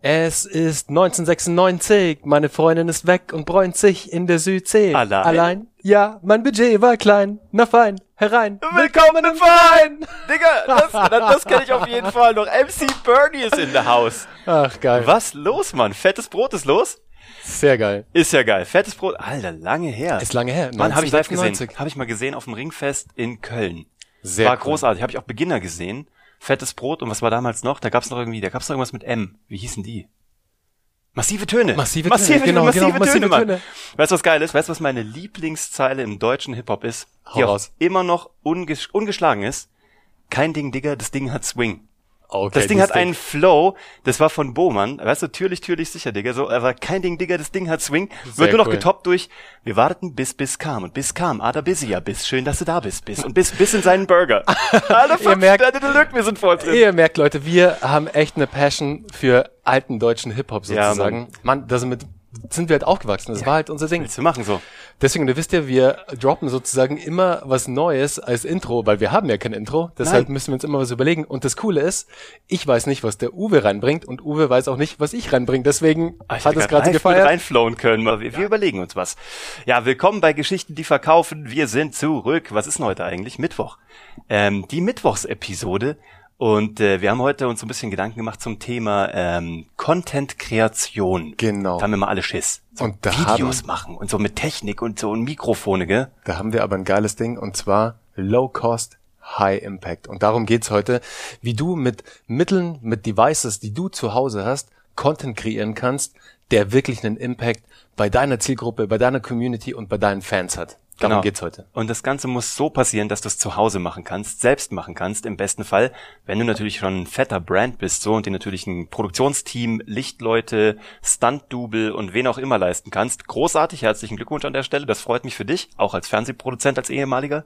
Es ist 1996, meine Freundin ist weg und bräunt sich in der Südsee. Allein? Allein? Ja, mein Budget war klein. Na fein, herein. Willkommen im Verein! Digga, das, das, kenne ich auf jeden Fall noch. MC Bernie ist in der Haus. Ach, geil. Was los, Mann? Fettes Brot ist los? Sehr geil. Ist ja geil. Fettes Brot, Alter, lange her. Ist lange her. Mann, habe ich live gesehen. 1996. Habe ich mal gesehen auf dem Ringfest in Köln. Sehr war cool. großartig. Habe ich auch Beginner gesehen. Fettes Brot und was war damals noch? Da gab's noch irgendwie, da gab's noch irgendwas mit M. Wie hießen die? Massive Töne. Massive Töne, massive, genau, massive genau, massive Töne, Mann. Töne. Weißt du, was geil ist? Weißt du, was meine Lieblingszeile im deutschen Hip-Hop ist? Hau Die auch raus. immer noch unges ungeschlagen ist. Kein Ding, Digga, das Ding hat Swing. Okay, Das Ding hat einen Flow, das war von Bohmann, weißt du, türlich, türlich, sicher, Digga, so, aber kein Ding, Digga, das Ding hat Swing, Sehr wird nur noch cool. getoppt durch, wir warten bis bis kam und bis kam, Ada busy ja bis, schön, dass du da bist, bis und bis, bis in seinen Burger. Alter, Ihr fünf merkt- Deluxe, wir sind voll drin. Ihr merkt, Leute, wir haben echt eine Passion für alten deutschen Hip-Hop Ja, sozusagen. Mann, da sind, mit, sind wir halt aufgewachsen. Das war halt unser Ding. Willst du machen so? Deswegen, du wisst ja, wir droppen sozusagen immer was Neues als Intro, weil wir haben ja kein Intro. Deshalb Nein. müssen wir uns immer was überlegen. Und das Coole ist, ich weiß nicht, was der Uwe reinbringt und Uwe weiß auch nicht, was ich reinbringe. Deswegen Ah, ich hat es gerade so gefeiert. reinflowen können, wir, wir überlegen uns was. Ja, willkommen bei Geschichten, die verkaufen. Wir sind zurück. Was ist denn heute eigentlich? Mittwoch. Ähm, die Mittwochsepisode. Und äh, wir haben heute uns so ein bisschen Gedanken gemacht zum Thema ähm, Content-Kreation. Genau. Da haben wir mal alle Schiss. So Und da Videos haben- machen und so mit Technik und so und Mikrofone, gell? Da haben wir aber ein geiles Ding und zwar Low Cost, High Impact. Und darum geht's heute, wie du mit Mitteln, mit Devices, die du zu Hause hast, Content kreieren kannst, der wirklich einen Impact bei deiner Zielgruppe, bei deiner Community und bei deinen Fans hat. Darum Genau. geht's heute. Und das Ganze muss so passieren, dass du es zu Hause machen kannst, selbst machen kannst, im besten Fall, wenn du natürlich schon ein fetter Brand bist, so und dir natürlich ein Produktionsteam, Lichtleute, Stunt-Double und wen auch immer leisten kannst. Großartig, herzlichen Glückwunsch an der Stelle, das freut mich für dich, auch als Fernsehproduzent, als ehemaliger.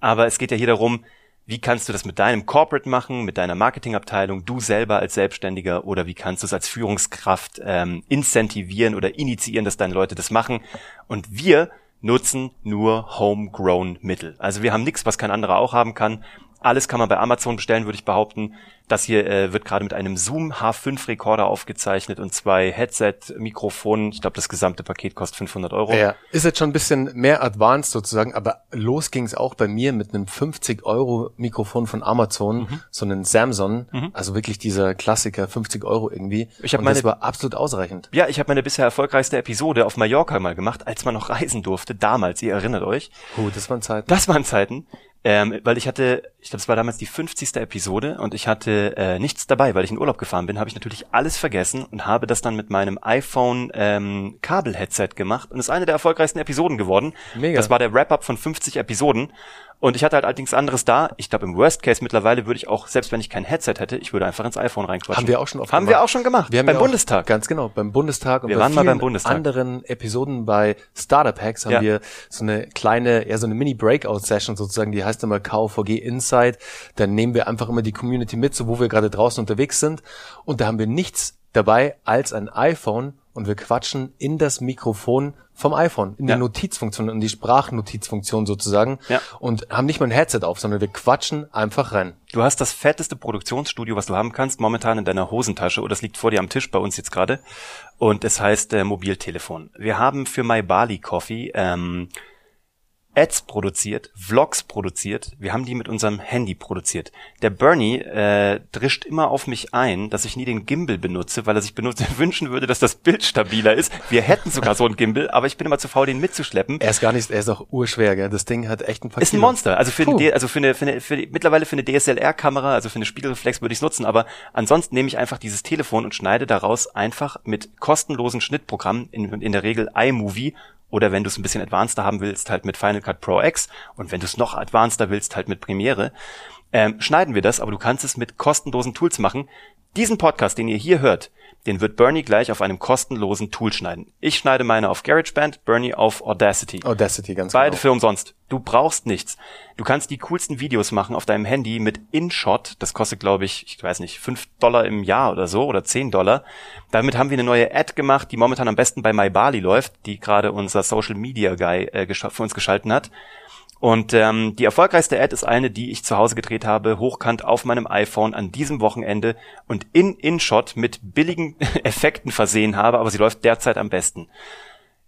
Aber es geht ja hier darum, wie kannst du das mit deinem Corporate machen, mit deiner Marketingabteilung, du selber als Selbstständiger oder wie kannst du es als Führungskraft ähm, incentivieren oder initiieren, dass deine Leute das machen. Und wir nutzen nur homegrown Mittel. Also wir haben nichts, was kein anderer auch haben kann. Alles kann man bei Amazon bestellen, würde ich behaupten. Das hier äh, wird gerade mit einem Zoom H5 Rekorder aufgezeichnet und zwei Headset-Mikrofonen. Ich glaube, das gesamte Paket kostet 500 Euro. Ja, ist jetzt schon ein bisschen mehr advanced sozusagen, aber los ging's auch bei mir mit einem 50 Euro Mikrofon von Amazon, Mhm. so einen Samsung, also wirklich dieser Klassiker, 50 Euro irgendwie. Ich und das meine- war absolut ausreichend. Ja, ich habe meine bisher erfolgreichste Episode auf Mallorca mal gemacht, als man noch reisen durfte. Damals, ihr erinnert euch. Puh, das waren Zeiten. Das waren Zeiten. Ähm, weil ich hatte, ich glaube, es war damals die 50. Episode und ich hatte äh, nichts dabei, weil ich in Urlaub gefahren bin, habe ich natürlich alles vergessen und habe das dann mit meinem iPhone ähm, Kabel-Headset gemacht und ist eine der erfolgreichsten Episoden geworden. Mega. Das war der Wrap-up von 50 Episoden und ich hatte halt allerdings anderes da. Ich glaube, im Worst Case mittlerweile würde ich auch, selbst wenn ich kein Headset hätte, ich würde einfach ins iPhone reinquatschen. Haben wir auch schon oft Haben gemacht. wir auch schon gemacht. Wir haben beim ja auch- Bundestag. Ganz genau, beim Bundestag und Wir bei waren mal beim Bundestag. anderen Episoden bei Startup Hacks haben Ja. wir so eine kleine, ja so eine Mini-Breakout-Session sozusagen, die heißt immer KVG Insight. Dann nehmen wir einfach immer die Community mit, so wo wir gerade draußen unterwegs sind. Und da haben wir nichts dabei als ein iPhone und wir quatschen in das Mikrofon vom iPhone, in Ja. die Notizfunktion, in die Sprachnotizfunktion sozusagen Ja. und haben nicht mal ein Headset auf, sondern wir quatschen einfach rein. Du hast das fetteste Produktionsstudio, was du haben kannst, momentan in deiner Hosentasche oder das liegt vor dir am Tisch bei uns jetzt gerade. Und es heißt äh, Mobiltelefon. Wir haben für My Bali Coffee ähm, Ads produziert, Vlogs produziert. Wir haben die mit unserem Handy produziert. Der Bernie äh, drischt immer auf mich ein, dass ich nie den Gimbal benutze, weil er sich benutze, wünschen würde, dass das Bild stabiler ist. Wir hätten sogar so einen Gimbal, aber ich bin immer zu faul, den mitzuschleppen. Er ist gar nicht, er ist auch urschwer, gell? Das Ding hat echt ein paar Ist ein Kilo. Monster. Also für, die, also für eine, für eine, für die, mittlerweile für eine DSLR-Kamera, also für eine Spiegelreflex würde ich es nutzen, aber ansonsten nehme ich einfach dieses Telefon und schneide daraus einfach mit kostenlosen Schnittprogrammen, in, in der Regel iMovie oder wenn du es ein bisschen advanceder haben willst, halt mit Final Cut Pro X. Und wenn du es noch advanceder willst, halt mit Premiere, ähm, schneiden wir das, aber du kannst es mit kostenlosen Tools machen. Diesen Podcast, den ihr hier hört, den wird Bernie gleich auf einem kostenlosen Tool schneiden. Ich schneide meine auf GarageBand, Bernie auf Audacity. Audacity, ganz Beide genau. für umsonst. Du brauchst nichts. Du kannst die coolsten Videos machen auf deinem Handy mit InShot. Das kostet, glaube ich, ich weiß nicht, fünf Dollar im Jahr oder so oder zehn Dollar. Damit haben wir eine neue Ad gemacht, die momentan am besten bei MyBali läuft, die gerade unser Social Media Guy äh, für uns geschalten hat. Und ähm, die erfolgreichste Ad ist eine, die ich zu Hause gedreht habe, hochkant auf meinem iPhone an diesem Wochenende und in InShot mit billigen Effekten versehen habe, aber sie läuft derzeit am besten.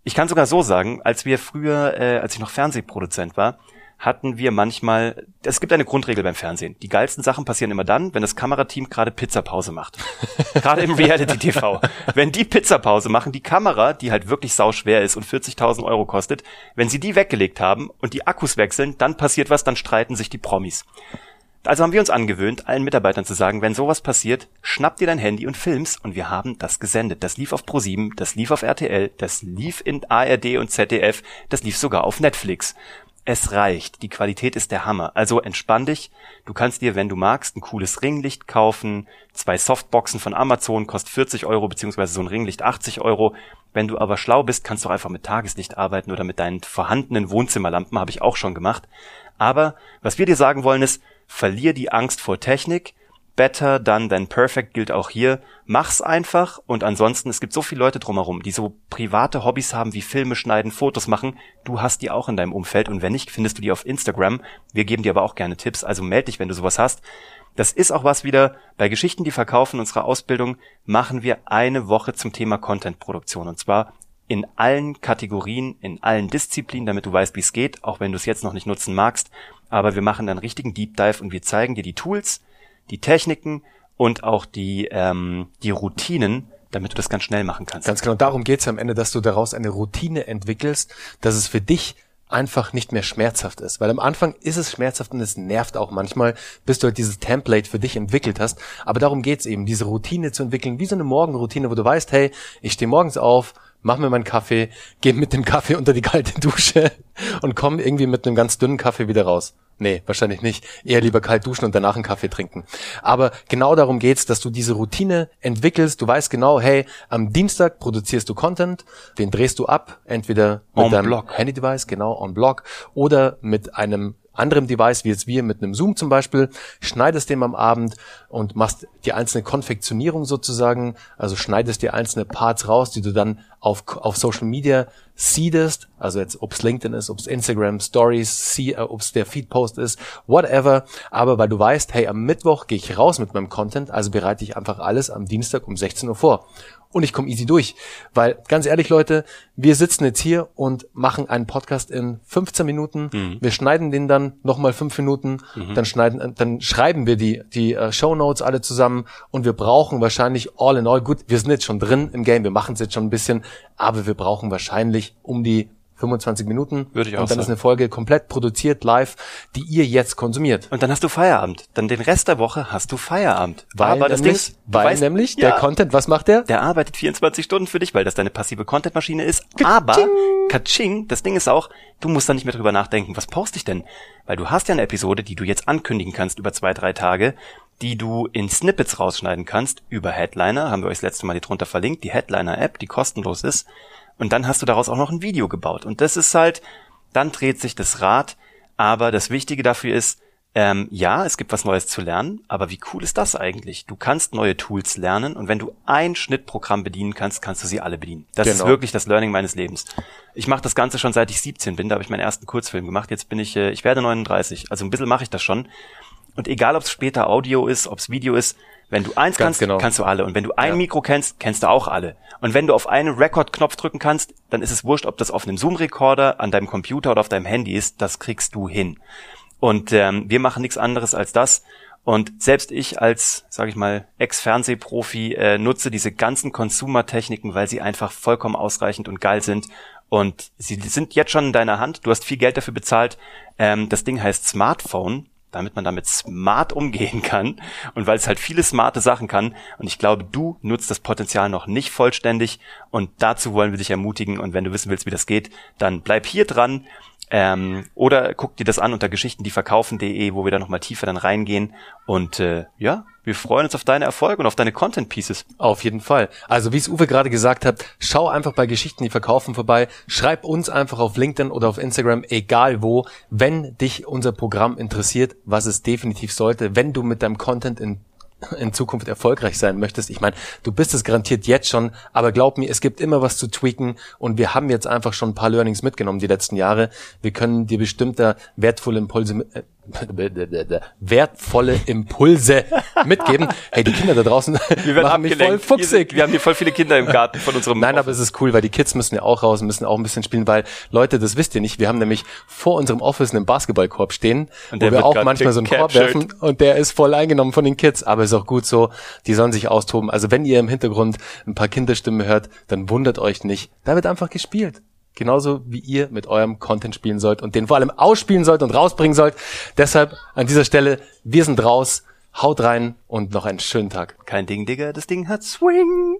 Ich kann sogar so sagen, als wir früher, äh, als ich noch Fernsehproduzent war, hatten wir manchmal, es gibt eine Grundregel beim Fernsehen. Die geilsten Sachen passieren immer dann, wenn das Kamerateam gerade Pizzapause macht. gerade im Reality TV. Wenn die Pizzapause machen, die Kamera, die halt wirklich sau schwer ist und 40.000 Euro kostet, wenn sie die weggelegt haben und die Akkus wechseln, dann passiert was, dann streiten sich die Promis. Also haben wir uns angewöhnt, allen Mitarbeitern zu sagen, wenn sowas passiert, schnapp dir dein Handy und filmst und wir haben das gesendet. Das lief auf Pro7, das lief auf RTL, das lief in ARD und ZDF, das lief sogar auf Netflix es reicht. Die Qualität ist der Hammer. Also entspann dich. Du kannst dir, wenn du magst, ein cooles Ringlicht kaufen. Zwei Softboxen von Amazon kostet 40 Euro, beziehungsweise so ein Ringlicht 80 Euro. Wenn du aber schlau bist, kannst du einfach mit Tageslicht arbeiten oder mit deinen vorhandenen Wohnzimmerlampen, habe ich auch schon gemacht. Aber was wir dir sagen wollen ist, verlier die Angst vor Technik Better done than perfect gilt auch hier. Mach's einfach und ansonsten, es gibt so viele Leute drumherum, die so private Hobbys haben wie Filme schneiden, Fotos machen. Du hast die auch in deinem Umfeld und wenn nicht, findest du die auf Instagram. Wir geben dir aber auch gerne Tipps, also melde dich, wenn du sowas hast. Das ist auch was wieder, bei Geschichten, die verkaufen, unserer Ausbildung, machen wir eine Woche zum Thema Contentproduktion und zwar in allen Kategorien, in allen Disziplinen, damit du weißt, wie es geht, auch wenn du es jetzt noch nicht nutzen magst. Aber wir machen dann richtigen Deep Dive und wir zeigen dir die Tools, die Techniken und auch die, ähm, die Routinen, damit du das ganz schnell machen kannst. Ganz genau, darum geht's am Ende, dass du daraus eine Routine entwickelst, dass es für dich einfach nicht mehr schmerzhaft ist. Weil am Anfang ist es schmerzhaft und es nervt auch manchmal, bis du halt dieses Template für dich entwickelt hast. Aber darum geht's eben, diese Routine zu entwickeln, wie so eine Morgenroutine, wo du weißt, hey, ich stehe morgens auf, mach mir meinen Kaffee, geh mit dem Kaffee unter die kalte Dusche und komm irgendwie mit einem ganz dünnen Kaffee wieder raus. Nee, wahrscheinlich nicht. Eher lieber kalt duschen und danach einen Kaffee trinken. Aber genau darum geht's, dass du diese Routine entwickelst. Du weißt genau, hey, am Dienstag produzierst du Content, den drehst du ab, entweder mit on deinem Handy-Device, genau, on Block, oder mit einem anderem Device, wie jetzt wir mit einem Zoom zum Beispiel, schneidest dem am Abend und machst die einzelne Konfektionierung sozusagen, also schneidest dir einzelne Parts raus, die du dann auf, auf Social Media seedest, also jetzt ob es LinkedIn ist, ob es Instagram Stories, äh, ob es der Feedpost ist, whatever, aber weil du weißt, hey, am Mittwoch gehe ich raus mit meinem Content, also bereite ich einfach alles am Dienstag um 16 Uhr vor und ich komme easy durch. Weil, ganz ehrlich, Leute, wir sitzen jetzt hier und machen einen Podcast in 15 Minuten. Mhm. Wir schneiden den dann nochmal fünf Minuten, mhm. dann schneiden, dann schreiben wir die, die uh, Show Notes alle zusammen und wir brauchen wahrscheinlich all in all, gut, wir sind jetzt schon drin im Game, wir machen es jetzt schon ein bisschen, aber wir brauchen wahrscheinlich um die 25 Minuten. Würde ich auch Und dann sagen. ist eine Folge komplett produziert live, die ihr jetzt konsumiert. Und dann hast du Feierabend. Dann den Rest der Woche hast du Feierabend. Weil Aber das nämlich, Ding ist, weil weißt, nämlich ja, der Content, was macht der? der arbeitet 24 Stunden für dich, weil das deine passive Content-Maschine ist. Aber, Katsching, das Ding ist auch, du musst da nicht mehr drüber nachdenken, was poste ich denn? Weil du hast ja eine Episode, die du jetzt ankündigen kannst über zwei, drei Tage, die du in Snippets rausschneiden kannst über Headliner, haben wir euch das letzte Mal hier drunter verlinkt, die Headliner-App, die kostenlos ist. Und dann hast du daraus auch noch ein Video gebaut. Und das ist halt, dann dreht sich das Rad. Aber das Wichtige dafür ist, ähm, ja, es gibt was Neues zu lernen, aber wie cool ist das eigentlich? Du kannst neue Tools lernen und wenn du ein Schnittprogramm bedienen kannst, kannst du sie alle bedienen. Das Genau. ist wirklich das Learning meines Lebens. Ich mache das Ganze schon seit ich 17 bin, da habe ich meinen ersten Kurzfilm gemacht. Jetzt bin ich, äh, ich werde 39, also ein bisschen mache ich das schon. Und egal, ob es später Audio ist, ob es Video ist, wenn du eins Ganz kannst, genau. kannst du alle. Und wenn du ein Ja. Mikro kennst, kennst du auch alle. Und wenn du auf einen Record-Knopf drücken kannst, dann ist es wurscht, ob das auf einem Zoom-Recorder, an deinem Computer oder auf deinem Handy ist, das kriegst du hin. Und ähm, wir machen nichts anderes als das. Und selbst ich als, sage ich mal, Ex-Fernsehprofi äh, nutze diese ganzen Consumer-Techniken, weil sie einfach vollkommen ausreichend und geil sind. Und sie sind jetzt schon in deiner Hand. Du hast viel Geld dafür bezahlt. Ähm, das Ding heißt Smartphone damit man damit smart umgehen kann und weil es halt viele smarte Sachen kann. Und ich glaube, du nutzt das Potenzial noch nicht vollständig und dazu wollen wir dich ermutigen. Und wenn du wissen willst, wie das geht, dann bleib hier dran. Ähm, oder guck dir das an unter geschichtendieverkaufen.de, wo wir da nochmal tiefer dann reingehen. Und äh, ja, wir freuen uns auf deine Erfolge und auf deine Content Pieces. Auf jeden Fall. Also wie es Uwe gerade gesagt hat, schau einfach bei Geschichten, die verkaufen vorbei. Schreib uns einfach auf LinkedIn oder auf Instagram, egal wo, wenn dich unser Programm interessiert, was es definitiv sollte, wenn du mit deinem Content in in Zukunft erfolgreich sein möchtest, ich meine, du bist es garantiert jetzt schon, aber glaub mir, es gibt immer was zu tweaken und wir haben jetzt einfach schon ein paar Learnings mitgenommen die letzten Jahre. Wir können dir bestimmter wertvolle Impulse, äh, wertvolle Impulse mitgeben. Hey, die Kinder da draußen wir machen mich voll fuchsig. Wir, wir haben hier voll viele Kinder im Garten von unserem Nein, aber es ist cool, weil die Kids müssen ja auch raus, müssen auch ein bisschen spielen, weil Leute, das wisst ihr nicht, wir haben nämlich vor unserem Office einen Basketballkorb stehen, und wo wir auch manchmal so einen Korb werfen und der ist voll eingenommen von den Kids, aber ist auch gut so, die sollen sich austoben. Also wenn ihr im Hintergrund ein paar Kinderstimmen hört, dann wundert euch nicht, da wird einfach gespielt. Genauso wie ihr mit eurem Content spielen sollt und den vor allem ausspielen sollt und rausbringen sollt. Deshalb an dieser Stelle, wir sind raus. Haut rein und noch einen schönen Tag. Kein Ding, Digga, das Ding hat Swing.